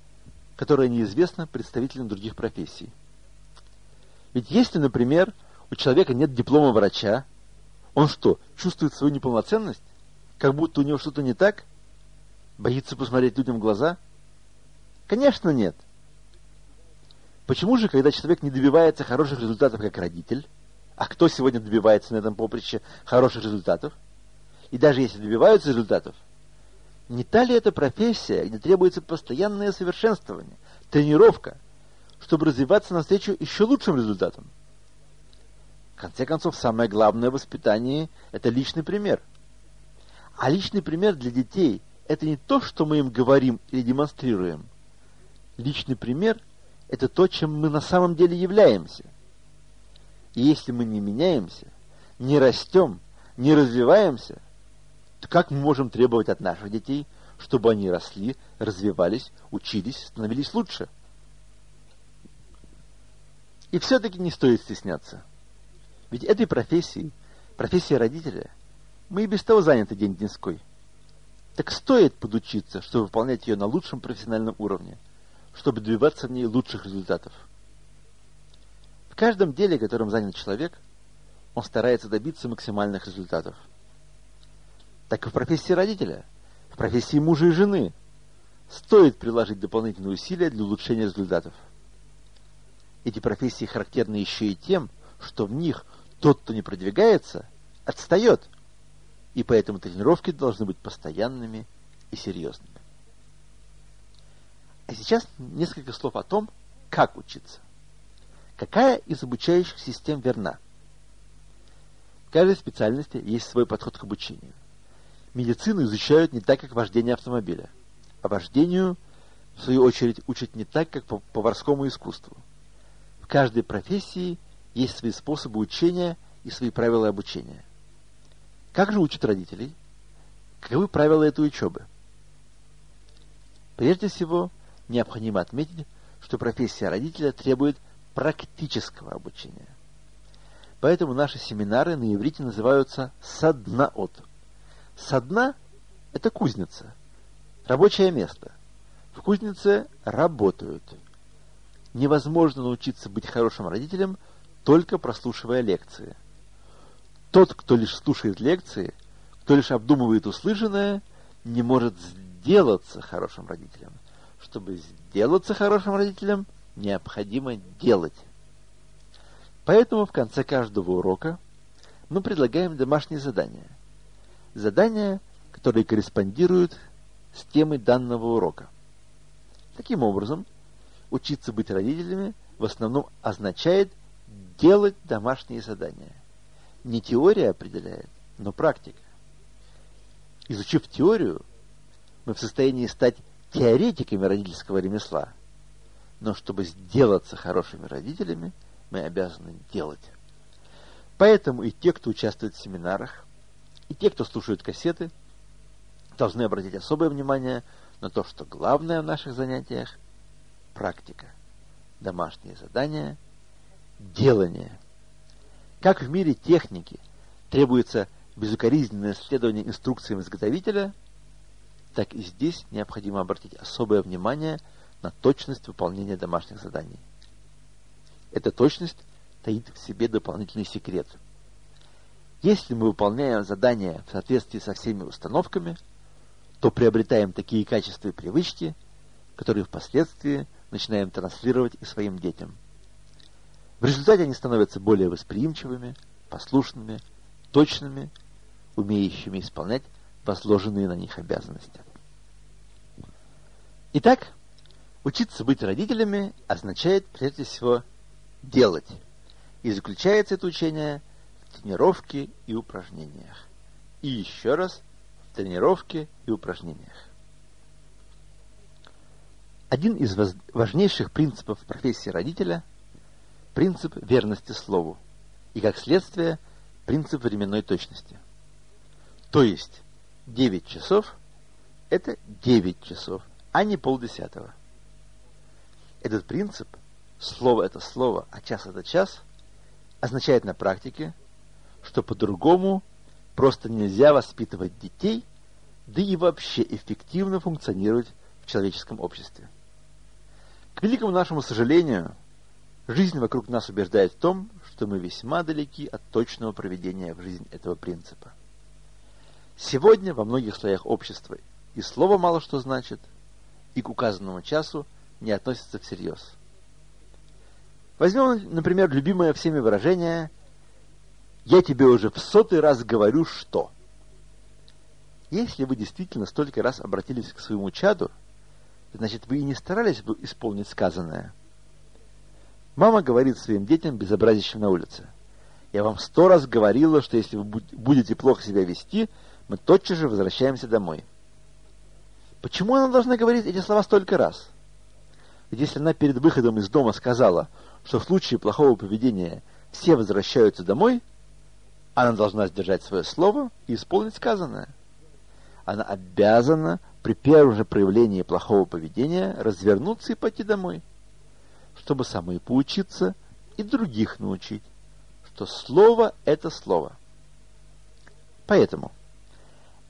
которое неизвестно представителям других профессий. Ведь если, например, у человека нет диплома врача, он что, чувствует свою неполноценность? Как будто у него что-то не так? Боится посмотреть людям в глаза? Конечно, нет. Почему же, когда человек не добивается хороших результатов как родитель, а кто сегодня добивается на этом поприще хороших результатов, и даже если добиваются результатов, не та ли это профессия, где требуется постоянное совершенствование, тренировка, чтобы развиваться навстречу еще лучшим результатам? В конце концов, самое главное в воспитании – это личный пример. А личный пример для детей – это не то, что мы им говорим или демонстрируем. Личный пример – это то, чем мы на самом деле являемся. И если мы не меняемся, не растем, не развиваемся, то как мы можем требовать от наших детей, чтобы они росли, развивались, учились, становились лучше? И все-таки не стоит стесняться – ведь этой профессией, профессией родителя, мы и без того заняты день-деньской. Так стоит подучиться, чтобы выполнять ее на лучшем профессиональном уровне, чтобы добиваться в ней лучших результатов. В каждом деле, которым занят человек, он старается добиться максимальных результатов. Так и в профессии родителя, в профессии мужа и жены стоит приложить дополнительные усилия для улучшения результатов. Эти профессии характерны еще и тем, что в них тот, кто не продвигается, отстает. И поэтому тренировки должны быть постоянными и серьезными. А сейчас несколько слов о том, как учиться. Какая из обучающих систем верна? В каждой специальности есть свой подход к обучению. Медицину изучают не так, как вождение автомобиля, а вождению, в свою очередь, учат не так, как по поварскому искусству. В каждой профессии есть свои способы учения и свои правила обучения. Как же учат родителей? Каковы правила этой учебы? Прежде всего, необходимо отметить, что профессия родителя требует практического обучения. Поэтому наши семинары на иврите называются саднаот. Садна – это кузница, рабочее место. В кузнице работают. Невозможно научиться быть хорошим родителем – только прослушивая лекции. Тот, кто лишь слушает лекции, кто лишь обдумывает услышанное, не может сделаться хорошим родителем. Чтобы сделаться хорошим родителем, необходимо делать. Поэтому в конце каждого урока мы предлагаем домашние задания. Задания, которые корреспондируют с темой данного урока. Таким образом, учиться быть родителями в основном означает – делать домашние задания. Не теория определяет, но практика. Изучив теорию, мы в состоянии стать теоретиками родительского ремесла. Но чтобы сделаться хорошими родителями, мы обязаны делать. Поэтому и те, кто участвует в семинарах, и те, кто слушает кассеты, должны обратить особое внимание на то, что главное в наших занятиях – практика, домашние задания – делание. Как в мире техники требуется безукоризненное следование инструкциям изготовителя, так и здесь необходимо обратить особое внимание точность выполнения домашних заданий. Эта точность таит в себе дополнительный секрет. Если мы выполняем задания в соответствии со всеми установками, то приобретаем такие качества и привычки, которые впоследствии начинаем транслировать и своим детям. В результате они становятся более восприимчивыми, послушными, точными, умеющими исполнять возложенные на них обязанности. Итак, учиться быть родителями означает прежде всего делать. И заключается это учение в тренировке и упражнениях. И еще раз в тренировке и упражнениях. Один из важнейших принципов профессии родителя – принцип верности слову, и как следствие – принцип временной точности. То есть 9 часов – это 9 часов, а не полдесятого. Этот принцип – слово это слово, а час это час, означает на практике, что по-другому просто нельзя воспитывать детей, да и вообще эффективно функционировать в человеческом обществе. К великому нашему сожалению, жизнь вокруг нас убеждает в том, что мы весьма далеки от точного проведения в жизнь этого принципа. Сегодня во многих слоях общества и слово мало что значит, и к указанному часу не относится всерьез. Возьмем, например, любимое всеми выражение «Я тебе уже в сотый раз говорю, что». Если вы действительно столько раз обратились к своему чаду, значит, вы и не старались бы исполнить сказанное. Мама говорит своим детям, безобразящим на улице. Я вам сто раз говорила, что если вы будете плохо себя вести, мы тотчас же возвращаемся домой. Почему она должна говорить эти слова столько раз? Если она перед выходом из дома сказала – что в случае плохого поведения все возвращаются домой, она должна сдержать свое слово и исполнить сказанное. Она обязана при первом же проявлении плохого поведения развернуться и пойти домой, чтобы самой поучиться и других научить, что слово – это слово. Поэтому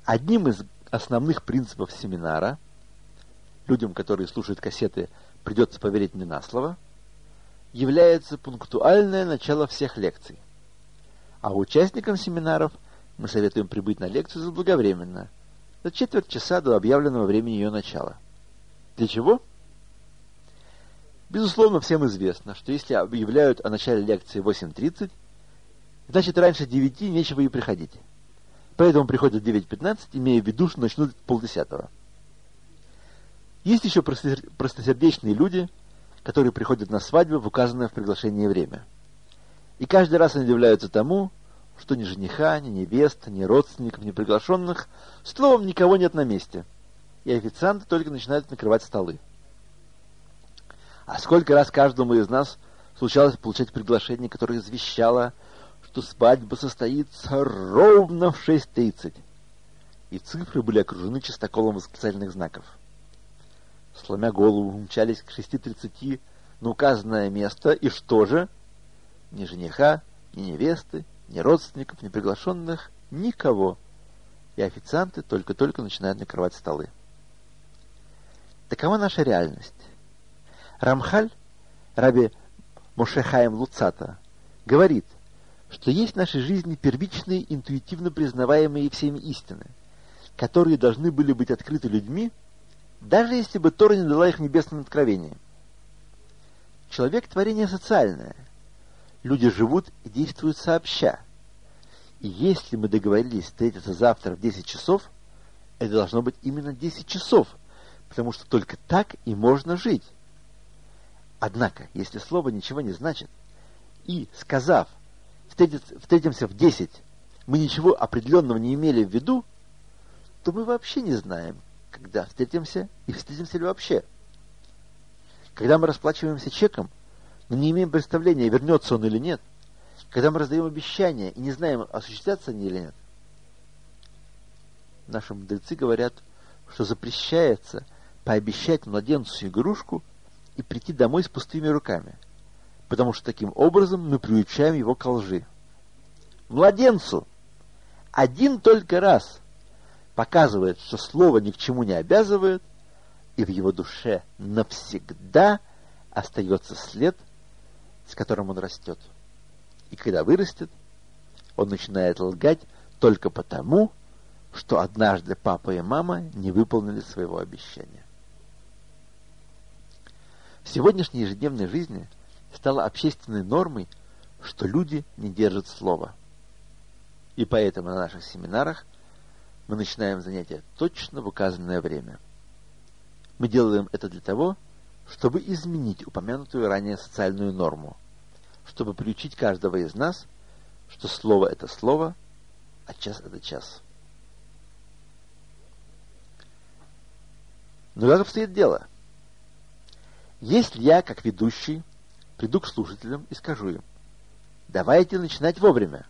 одним из основных принципов семинара, людям, которые слушают кассеты, придется поверить мне на слово – является пунктуальное начало всех лекций. А участникам семинаров мы советуем прибыть на лекцию заблаговременно, за четверть часа до объявленного времени ее начала. Для чего? Безусловно, всем известно, что если объявляют о начале лекции 8.30, значит раньше 9 нечего и приходить. Поэтому приходят в 9.15, имея в виду, что начнут полдесятого. Есть еще простосердечные люди – которые приходят на свадьбу в указанное в приглашении время. И каждый раз они удивляются тому, что ни жениха, ни невеста, ни родственников, ни приглашенных, словом, никого нет на месте. И официанты только начинают накрывать столы. А сколько раз каждому из нас случалось получать приглашение, которое извещало, что свадьба состоится ровно в 6.30. И цифры были окружены чистоколом восклицательных знаков сломя голову, умчались к 6.30 на указанное место, и что же? Ни жениха, ни невесты, ни родственников, ни приглашенных, никого. И официанты только-только начинают накрывать столы. Такова наша реальность. Рамхаль, раби Мошехаем Луцата, говорит, что есть в нашей жизни первичные, интуитивно признаваемые всеми истины, которые должны были быть открыты людьми, даже если бы Тора не дала их небесным откровением. Человек – творение социальное. Люди живут и действуют сообща. И если мы договорились встретиться завтра в 10 часов, это должно быть именно 10 часов, потому что только так и можно жить. Однако, если слово ничего не значит, и, сказав, встретимся в 10, мы ничего определенного не имели в виду, то мы вообще не знаем, когда встретимся и встретимся ли вообще. Когда мы расплачиваемся чеком, но не имеем представления, вернется он или нет. Когда мы раздаем обещания и не знаем, осуществятся они или нет. Наши мудрецы говорят, что запрещается пообещать младенцу игрушку и прийти домой с пустыми руками, потому что таким образом мы приучаем его к лжи. Младенцу один только раз показывает, что слово ни к чему не обязывает, и в его душе навсегда остается след, с которым он растет. И когда вырастет, он начинает лгать только потому, что однажды папа и мама не выполнили своего обещания. В сегодняшней ежедневной жизни стало общественной нормой, что люди не держат слова. И поэтому на наших семинарах мы начинаем занятия точно в указанное время. Мы делаем это для того, чтобы изменить упомянутую ранее социальную норму, чтобы приучить каждого из нас, что слово – это слово, а час – это час. Но как обстоит дело? Если я, как ведущий, приду к слушателям и скажу им, давайте начинать вовремя,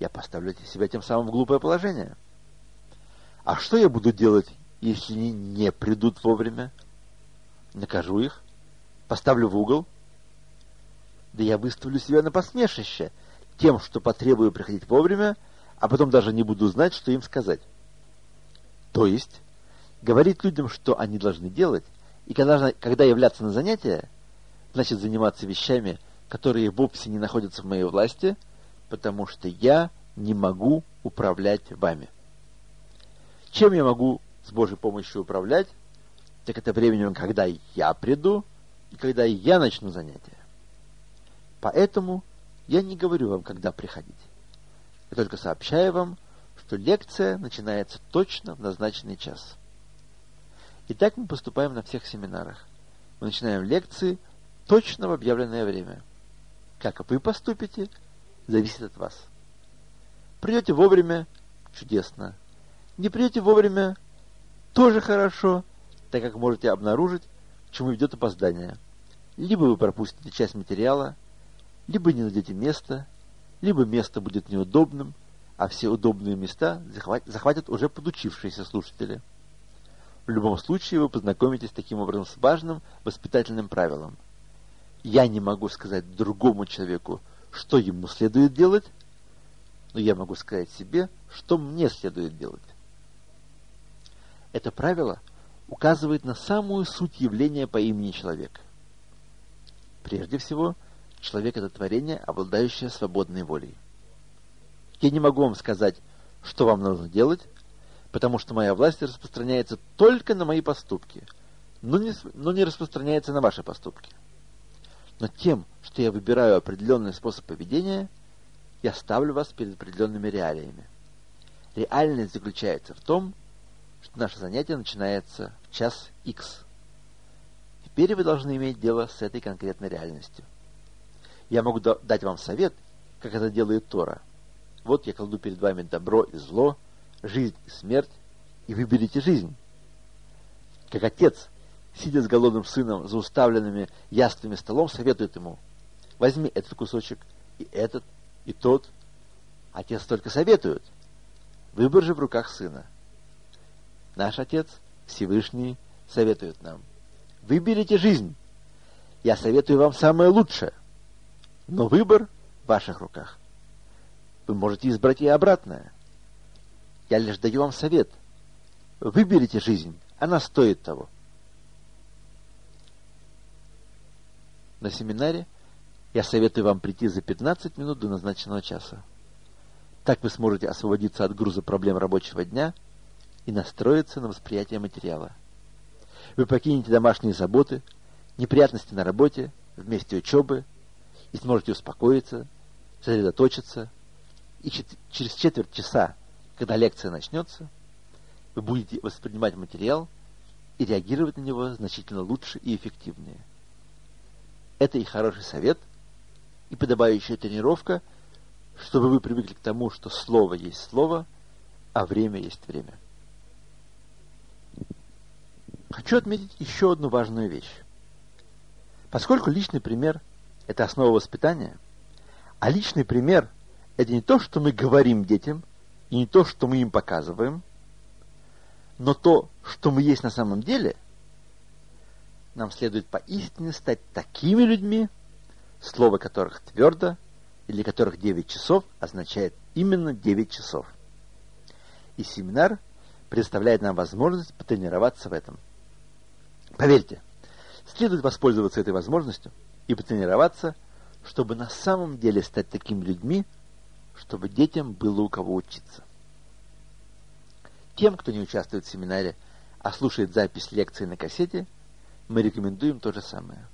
я поставлю себя тем самым в глупое положение. А что я буду делать, если они не придут вовремя? Накажу их, поставлю в угол. Да я выставлю себя на посмешище тем, что потребую приходить вовремя, а потом даже не буду знать, что им сказать. То есть, говорить людям, что они должны делать, и когда, когда являться на занятия, значит заниматься вещами, которые вовсе не находятся в моей власти – потому что я не могу управлять вами. Чем я могу с Божьей помощью управлять? Так это временем, когда я приду и когда я начну занятия. Поэтому я не говорю вам, когда приходить. Я только сообщаю вам, что лекция начинается точно в назначенный час. И так мы поступаем на всех семинарах. Мы начинаем лекции точно в объявленное время. Как вы поступите – зависит от вас. Придете вовремя – чудесно. Не придете вовремя – тоже хорошо, так как можете обнаружить, к чему ведет опоздание. Либо вы пропустите часть материала, либо не найдете место, либо место будет неудобным, а все удобные места захватят уже подучившиеся слушатели. В любом случае вы познакомитесь таким образом с важным воспитательным правилом. Я не могу сказать другому человеку, что ему следует делать, но я могу сказать себе, что мне следует делать. Это правило указывает на самую суть явления по имени человек. Прежде всего, человек – это творение, обладающее свободной волей. Я не могу вам сказать, что вам нужно делать, потому что моя власть распространяется только на мои поступки, но не, но не распространяется на ваши поступки. Но тем, что я выбираю определенный способ поведения, я ставлю вас перед определенными реалиями. Реальность заключается в том, что наше занятие начинается в час X. Теперь вы должны иметь дело с этой конкретной реальностью. Я могу дать вам совет, как это делает Тора. Вот я кладу перед вами добро и зло, жизнь и смерть, и выберите жизнь. Как отец сидя с голодным сыном за уставленными яствами столом, советует ему, возьми этот кусочек, и этот, и тот. Отец только советует. Выбор же в руках сына. Наш Отец, Всевышний, советует нам. Выберите жизнь. Я советую вам самое лучшее. Но выбор в ваших руках. Вы можете избрать и обратное. Я лишь даю вам совет. Выберите жизнь. Она стоит того. на семинаре, я советую вам прийти за 15 минут до назначенного часа. Так вы сможете освободиться от груза проблем рабочего дня и настроиться на восприятие материала. Вы покинете домашние заботы, неприятности на работе, вместе учебы, и сможете успокоиться, сосредоточиться, и чет- через четверть часа, когда лекция начнется, вы будете воспринимать материал и реагировать на него значительно лучше и эффективнее. Это и хороший совет, и подобающая тренировка, чтобы вы привыкли к тому, что слово есть слово, а время есть время. Хочу отметить еще одну важную вещь. Поскольку личный пример – это основа воспитания, а личный пример – это не то, что мы говорим детям, и не то, что мы им показываем, но то, что мы есть на самом деле, нам следует поистине стать такими людьми, слово которых твердо, или которых 9 часов означает именно 9 часов. И семинар предоставляет нам возможность потренироваться в этом. Поверьте, следует воспользоваться этой возможностью и потренироваться, чтобы на самом деле стать такими людьми, чтобы детям было у кого учиться. Тем, кто не участвует в семинаре, а слушает запись лекции на кассете, мы рекомендуем то же самое.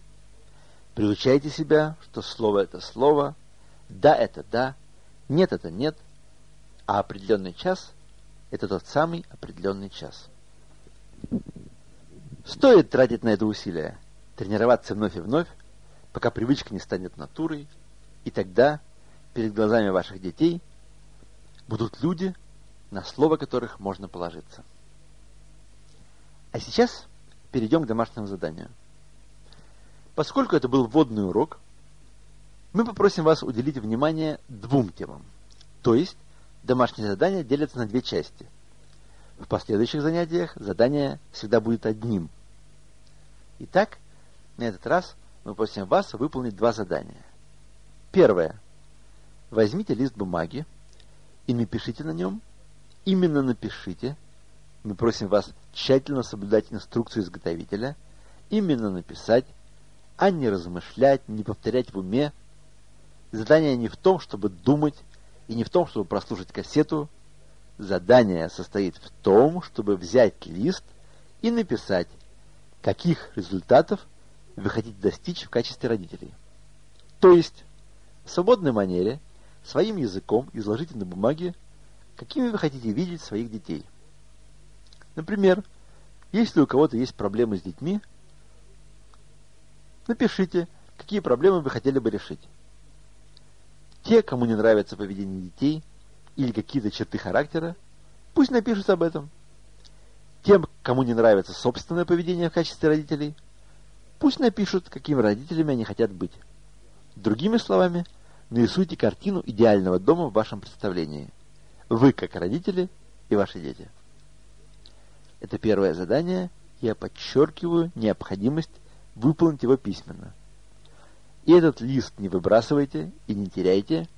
Приучайте себя, что слово это слово, да это да, нет это нет, а определенный час – это тот самый определенный час. Стоит тратить на это усилия, тренироваться вновь и вновь, пока привычка не станет натурой, и тогда перед глазами ваших детей будут люди, на слово которых можно положиться. А сейчас перейдем к домашнему заданию. Поскольку это был вводный урок, мы попросим вас уделить внимание двум темам. То есть, домашние задания делятся на две части. В последующих занятиях задание всегда будет одним. Итак, на этот раз мы просим вас выполнить два задания. Первое. Возьмите лист бумаги и напишите на нем, именно напишите, мы просим вас тщательно соблюдать инструкцию изготовителя, именно написать, а не размышлять, не повторять в уме. Задание не в том, чтобы думать, и не в том, чтобы прослушать кассету. Задание состоит в том, чтобы взять лист и написать, каких результатов вы хотите достичь в качестве родителей. То есть, в свободной манере, своим языком изложите на бумаге, какими вы хотите видеть своих детей. Например, если у кого-то есть проблемы с детьми, напишите, какие проблемы вы хотели бы решить. Те, кому не нравится поведение детей или какие-то черты характера, пусть напишут об этом. Тем, кому не нравится собственное поведение в качестве родителей, пусть напишут, какими родителями они хотят быть. Другими словами, нарисуйте картину идеального дома в вашем представлении. Вы как родители и ваши дети. Это первое задание. Я подчеркиваю необходимость выполнить его письменно. И этот лист не выбрасывайте и не теряйте.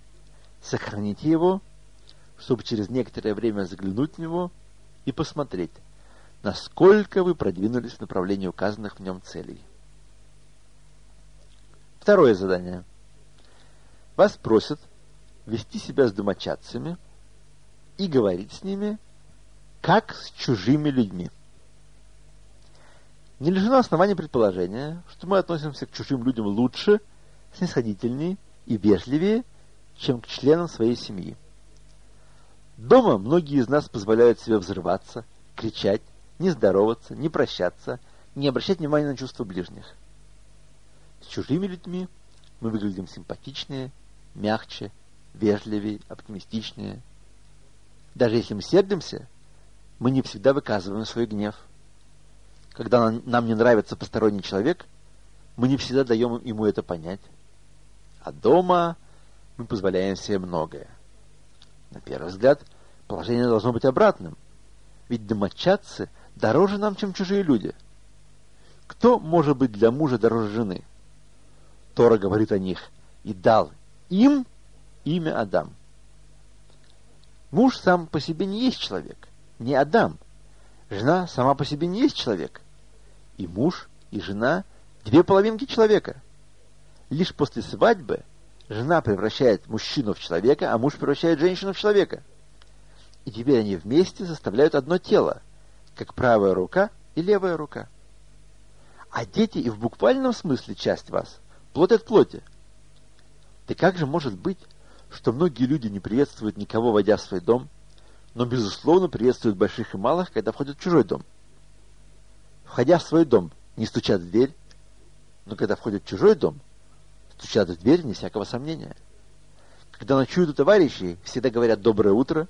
Сохраните его, чтобы через некоторое время заглянуть в него и посмотреть, насколько вы продвинулись в направлении указанных в нем целей. Второе задание. Вас просят вести себя с домочадцами и говорить с ними как с чужими людьми. Не лишено основания предположения, что мы относимся к чужим людям лучше, снисходительнее и вежливее, чем к членам своей семьи. Дома многие из нас позволяют себе взрываться, кричать, не здороваться, не прощаться, не обращать внимания на чувства ближних. С чужими людьми мы выглядим симпатичнее, мягче, вежливее, оптимистичнее. Даже если мы сердимся, мы не всегда выказываем свой гнев. Когда нам не нравится посторонний человек, мы не всегда даем ему это понять. А дома мы позволяем себе многое. На первый взгляд, положение должно быть обратным. Ведь домочадцы дороже нам, чем чужие люди. Кто может быть для мужа дороже жены? Тора говорит о них и дал им имя Адам. Муж сам по себе не есть человек не Адам. Жена сама по себе не есть человек. И муж, и жена – две половинки человека. Лишь после свадьбы жена превращает мужчину в человека, а муж превращает женщину в человека. И теперь они вместе составляют одно тело, как правая рука и левая рука. А дети и в буквальном смысле часть вас, плоть от плоти. Да как же может быть, что многие люди не приветствуют никого, войдя в свой дом, но, безусловно, приветствуют больших и малых, когда входят в чужой дом. Входя в свой дом, не стучат в дверь, но когда входят в чужой дом, стучат в дверь, не всякого сомнения. Когда ночуют у товарищей, всегда говорят «доброе утро».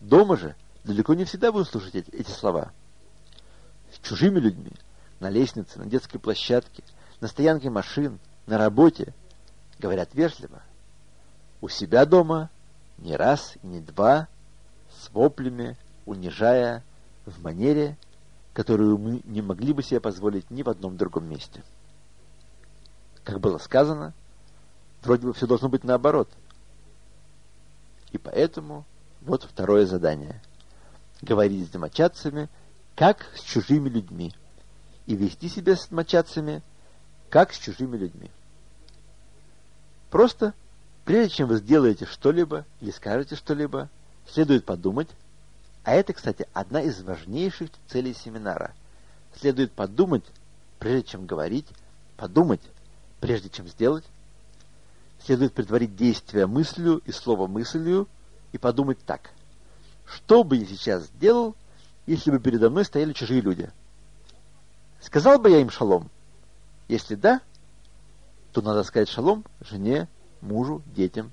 Дома же далеко не всегда будут слушать эти, эти слова. С чужими людьми, на лестнице, на детской площадке, на стоянке машин, на работе, говорят вежливо. У себя дома не раз и не два – с воплями, унижая в манере, которую мы не могли бы себе позволить ни в одном другом месте. Как было сказано, вроде бы все должно быть наоборот. И поэтому вот второе задание. Говорить с домочадцами, как с чужими людьми. И вести себя с домочадцами, как с чужими людьми. Просто, прежде чем вы сделаете что-либо или скажете что-либо, следует подумать, а это, кстати, одна из важнейших целей семинара. Следует подумать, прежде чем говорить, подумать, прежде чем сделать. Следует предварить действие мыслью и слово мыслью и подумать так. Что бы я сейчас сделал, если бы передо мной стояли чужие люди? Сказал бы я им шалом? Если да, то надо сказать шалом жене, мужу, детям.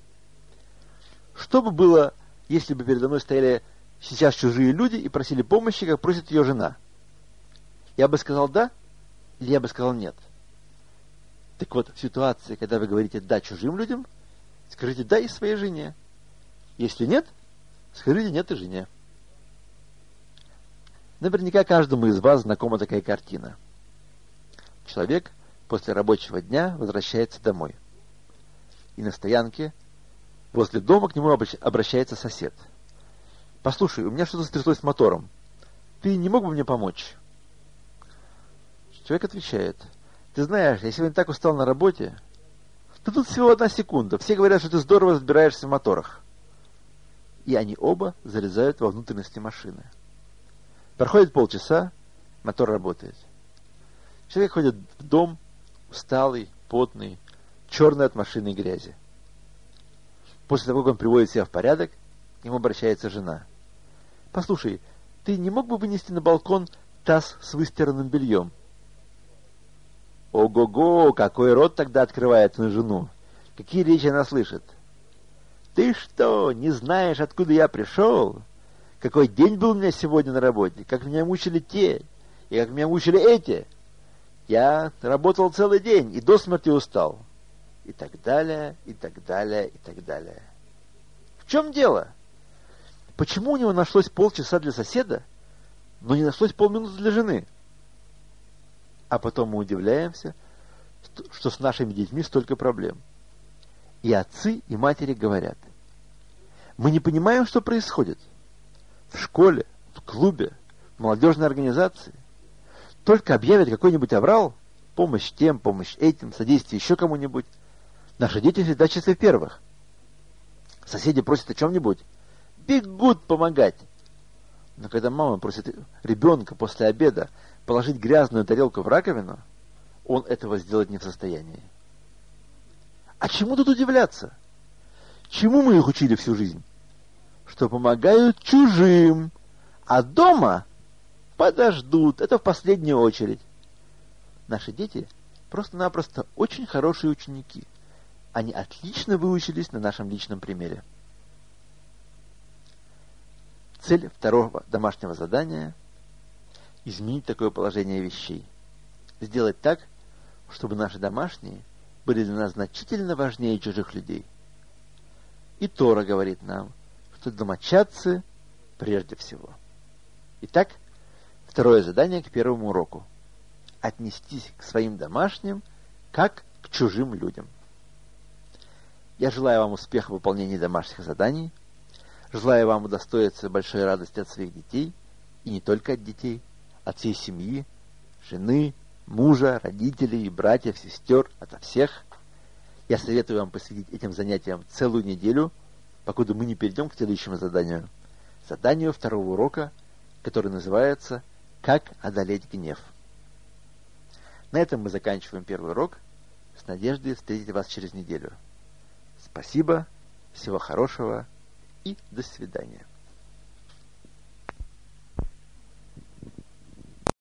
Что бы было, если бы передо мной стояли сейчас чужие люди и просили помощи, как просит ее жена? Я бы сказал «да» или я бы сказал «нет»? Так вот, в ситуации, когда вы говорите «да» чужим людям, скажите «да» и своей жене. Если нет, скажите «нет» и жене. Наверняка каждому из вас знакома такая картина. Человек после рабочего дня возвращается домой. И на стоянке возле дома к нему обращается сосед. «Послушай, у меня что-то стряслось с мотором. Ты не мог бы мне помочь?» Человек отвечает, «Ты знаешь, я сегодня так устал на работе. Да тут всего одна секунда. Все говорят, что ты здорово разбираешься в моторах». И они оба залезают во внутренности машины. Проходит полчаса, мотор работает. Человек ходит в дом, усталый, потный, черный от машины грязи. После того, как он приводит себя в порядок, к нему обращается жена. «Послушай, ты не мог бы вынести на балкон таз с выстиранным бельем?» Ого-го, какой рот тогда открывается на жену! Какие речи она слышит? «Ты что, не знаешь, откуда я пришел? Какой день был у меня сегодня на работе? Как меня мучили те, и как меня мучили эти?» Я работал целый день и до смерти устал. И так далее, и так далее, и так далее. В чем дело? Почему у него нашлось полчаса для соседа, но не нашлось полминуты для жены? А потом мы удивляемся, что с нашими детьми столько проблем. И отцы, и матери говорят, мы не понимаем, что происходит. В школе, в клубе, в молодежной организации – только объявят какой-нибудь аврал, помощь тем, помощь этим, содействие еще кому-нибудь, наши дети всегда числе первых. Соседи просят о чем-нибудь, бегут помогать. Но когда мама просит ребенка после обеда положить грязную тарелку в раковину, он этого сделать не в состоянии. А чему тут удивляться? Чему мы их учили всю жизнь? Что помогают чужим, а дома подождут, это в последнюю очередь. Наши дети просто-напросто очень хорошие ученики. Они отлично выучились на нашем личном примере. Цель второго домашнего задания – изменить такое положение вещей. Сделать так, чтобы наши домашние были для нас значительно важнее чужих людей. И Тора говорит нам, что домочадцы прежде всего. Итак, Второе задание к первому уроку. Отнестись к своим домашним, как к чужим людям. Я желаю вам успеха в выполнении домашних заданий. Желаю вам удостоиться большой радости от своих детей, и не только от детей, от всей семьи, жены, мужа, родителей, братьев, сестер, ото всех. Я советую вам посвятить этим занятиям целую неделю, покуда мы не перейдем к следующему заданию. Заданию второго урока, который называется как одолеть гнев? На этом мы заканчиваем первый урок. С надеждой встретить вас через неделю. Спасибо, всего хорошего и до свидания.